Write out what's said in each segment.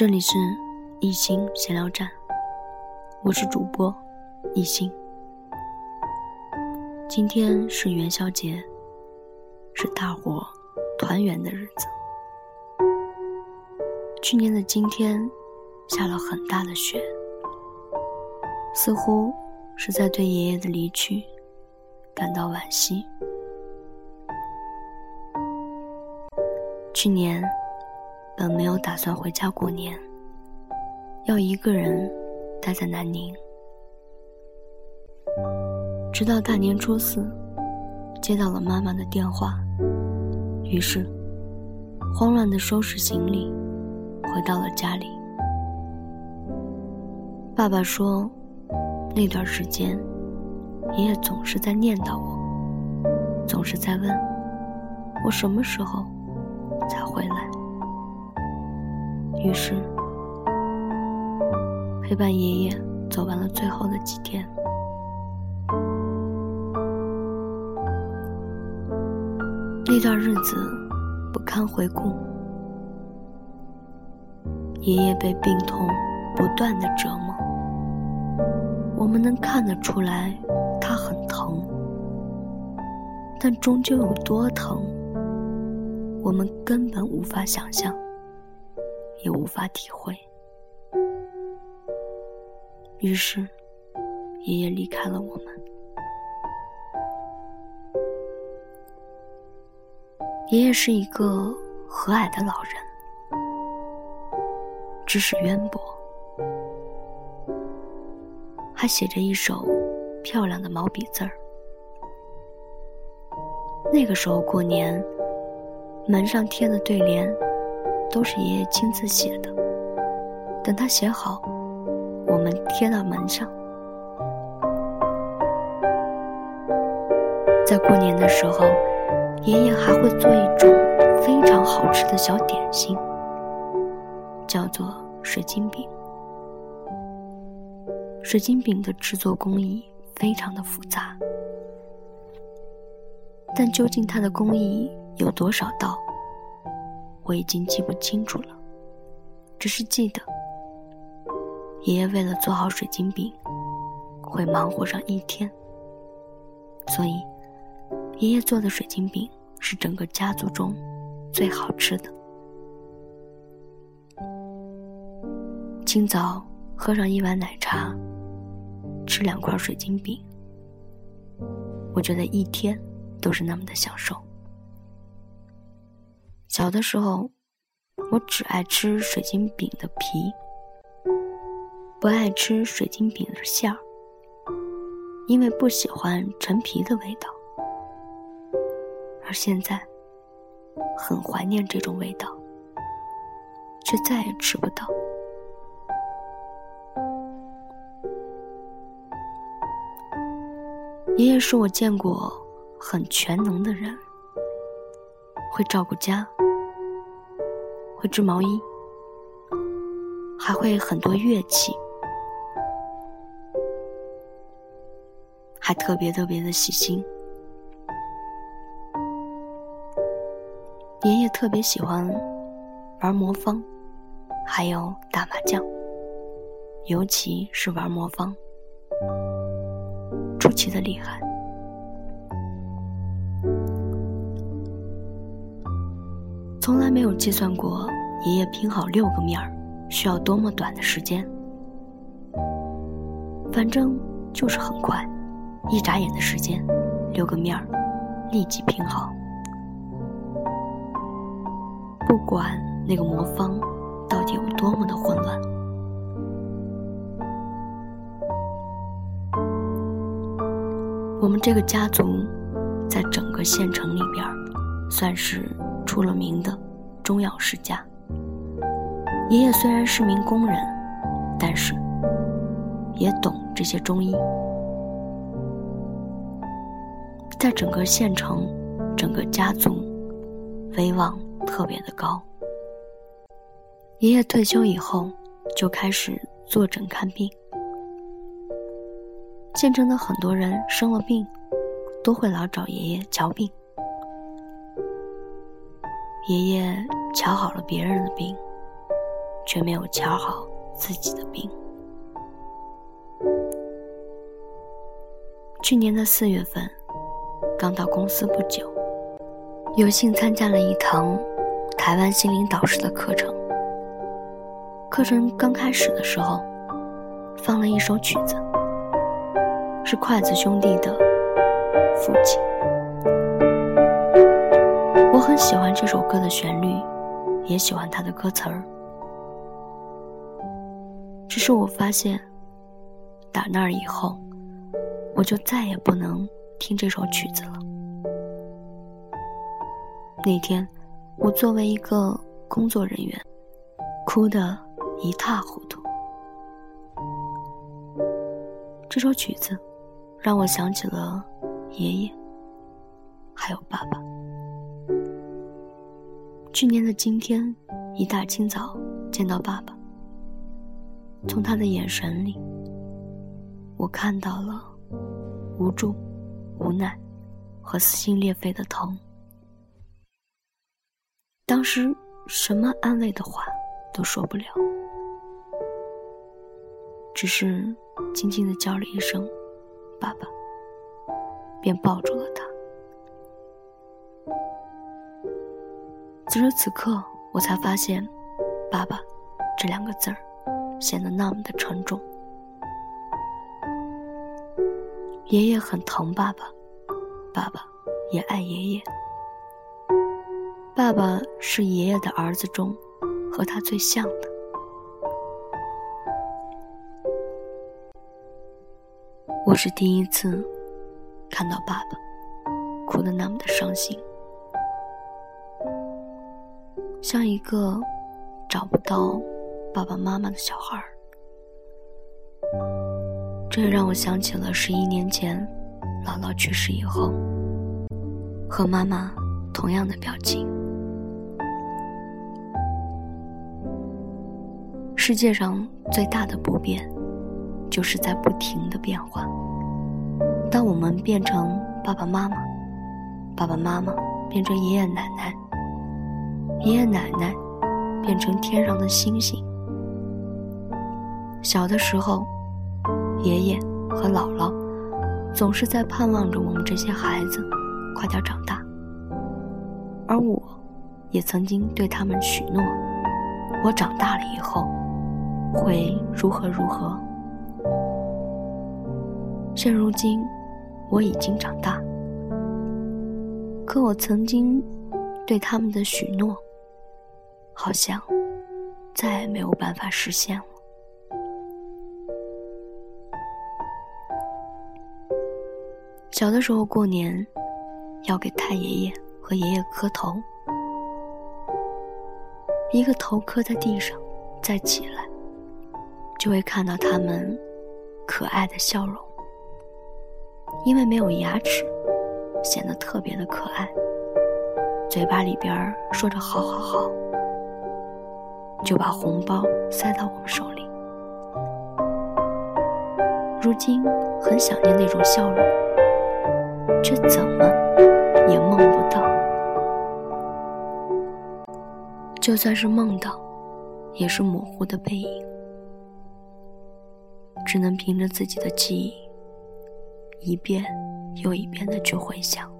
这里是一心闲聊站，我是主播一心。今天是元宵节，是大伙团圆的日子。去年的今天下了很大的雪，似乎是在对爷爷的离去感到惋惜。去年。本没有打算回家过年，要一个人待在南宁。直到大年初四，接到了妈妈的电话，于是慌乱的收拾行李，回到了家里。爸爸说，那段时间，爷爷总是在念叨我，总是在问我什么时候才回来。于是，陪伴爷爷走完了最后的几天。那段日子不堪回顾，爷爷被病痛不断的折磨。我们能看得出来，他很疼，但终究有多疼，我们根本无法想象。也无法体会。于是，爷爷离开了我们。爷爷是一个和蔼的老人，知识渊博，还写着一手漂亮的毛笔字儿。那个时候过年，门上贴的对联。都是爷爷亲自写的。等他写好，我们贴到门上。在过年的时候，爷爷还会做一种非常好吃的小点心，叫做水晶饼。水晶饼的制作工艺非常的复杂，但究竟它的工艺有多少道？我已经记不清楚了，只是记得爷爷为了做好水晶饼，会忙活上一天。所以，爷爷做的水晶饼是整个家族中最好吃的。清早喝上一碗奶茶，吃两块水晶饼，我觉得一天都是那么的享受。小的时候，我只爱吃水晶饼的皮，不爱吃水晶饼的馅儿，因为不喜欢陈皮的味道。而现在，很怀念这种味道，却再也吃不到。爷爷是我见过很全能的人。会照顾家，会织毛衣，还会很多乐器，还特别特别的细心。爷爷特别喜欢玩魔方，还有打麻将，尤其是玩魔方，出奇的厉害。从来没有计算过爷爷拼好六个面儿需要多么短的时间，反正就是很快，一眨眼的时间，六个面儿立即拼好。不管那个魔方到底有多么的混乱，我们这个家族在整个县城里边算是。出了名的中药世家。爷爷虽然是名工人，但是也懂这些中医，在整个县城、整个家族威望特别的高。爷爷退休以后就开始坐诊看病，县城的很多人生了病，都会老找爷爷瞧病。爷爷瞧好了别人的病，却没有瞧好自己的病。去年的四月份，刚到公司不久，有幸参加了一堂台湾心灵导师的课程。课程刚开始的时候，放了一首曲子，是筷子兄弟的《父亲》。我很喜欢这首歌的旋律，也喜欢它的歌词儿。只是我发现，打那儿以后。我就再也不能听这首曲子了。那天，我作为一个工作人员，哭得一塌糊涂。这首曲子让我想起了爷爷，还有爸爸。去年的今天，一大清早见到爸爸，从他的眼神里，我看到了。无助、无奈和撕心裂肺的疼。当时什么安慰的话都说不了，只是轻轻的叫了一声“爸爸”，便抱住了他。此时此刻，我才发现“爸爸”这两个字儿显得那么的沉重。爷爷很疼爸爸，爸爸也爱爷爷。爸爸是爷爷的儿子中和他最像的。我是第一次看到爸爸哭得那么的伤心，像一个找不到爸爸妈妈的小孩儿。这让我想起了十一年前，姥姥去世以后，和妈妈同样的表情。世界上最大的不变，就是在不停的变化。当我们变成爸爸妈妈，爸爸妈妈变成爷爷奶奶，爷爷奶奶变成天上的星星。小的时候。爷爷和姥姥总是在盼望着我们这些孩子快点长大，而我，也曾经对他们许诺，我长大了以后会如何如何。现如今，我已经长大，可我曾经对他们的许诺，好像再也没有办法实现了。小的时候过年，要给太爷爷和爷爷磕头，一个头磕在地上，再起来，就会看到他们可爱的笑容。因为没有牙齿，显得特别的可爱，嘴巴里边说着“好好好”，就把红包塞到我们手里。如今很想念那种笑容。却怎么也梦不到，就算是梦到，也是模糊的背影，只能凭着自己的记忆，一遍又一遍的去回想。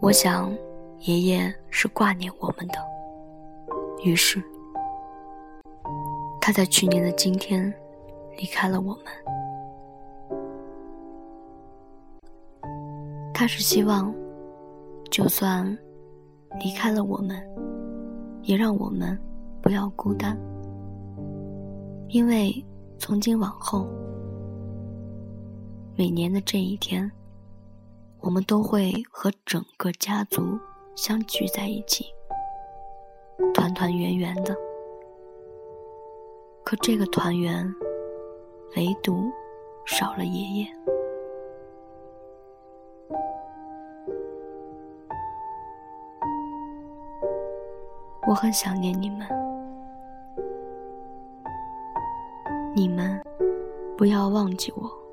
我想，爷爷是挂念我们的，于是，他在去年的今天离开了我们。他是希望，就算离开了我们，也让我们不要孤单。因为从今往后，每年的这一天，我们都会和整个家族相聚在一起，团团圆圆的。可这个团圆，唯独少了爷爷。我很想念你们，你们不要忘记我。